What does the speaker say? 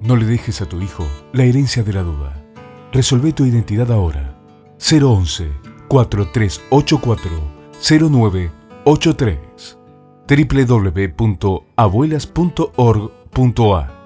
No le dejes a tu hijo la herencia de la duda. Resolve tu identidad ahora. 011 4384 0983 www.abuelas.org.ar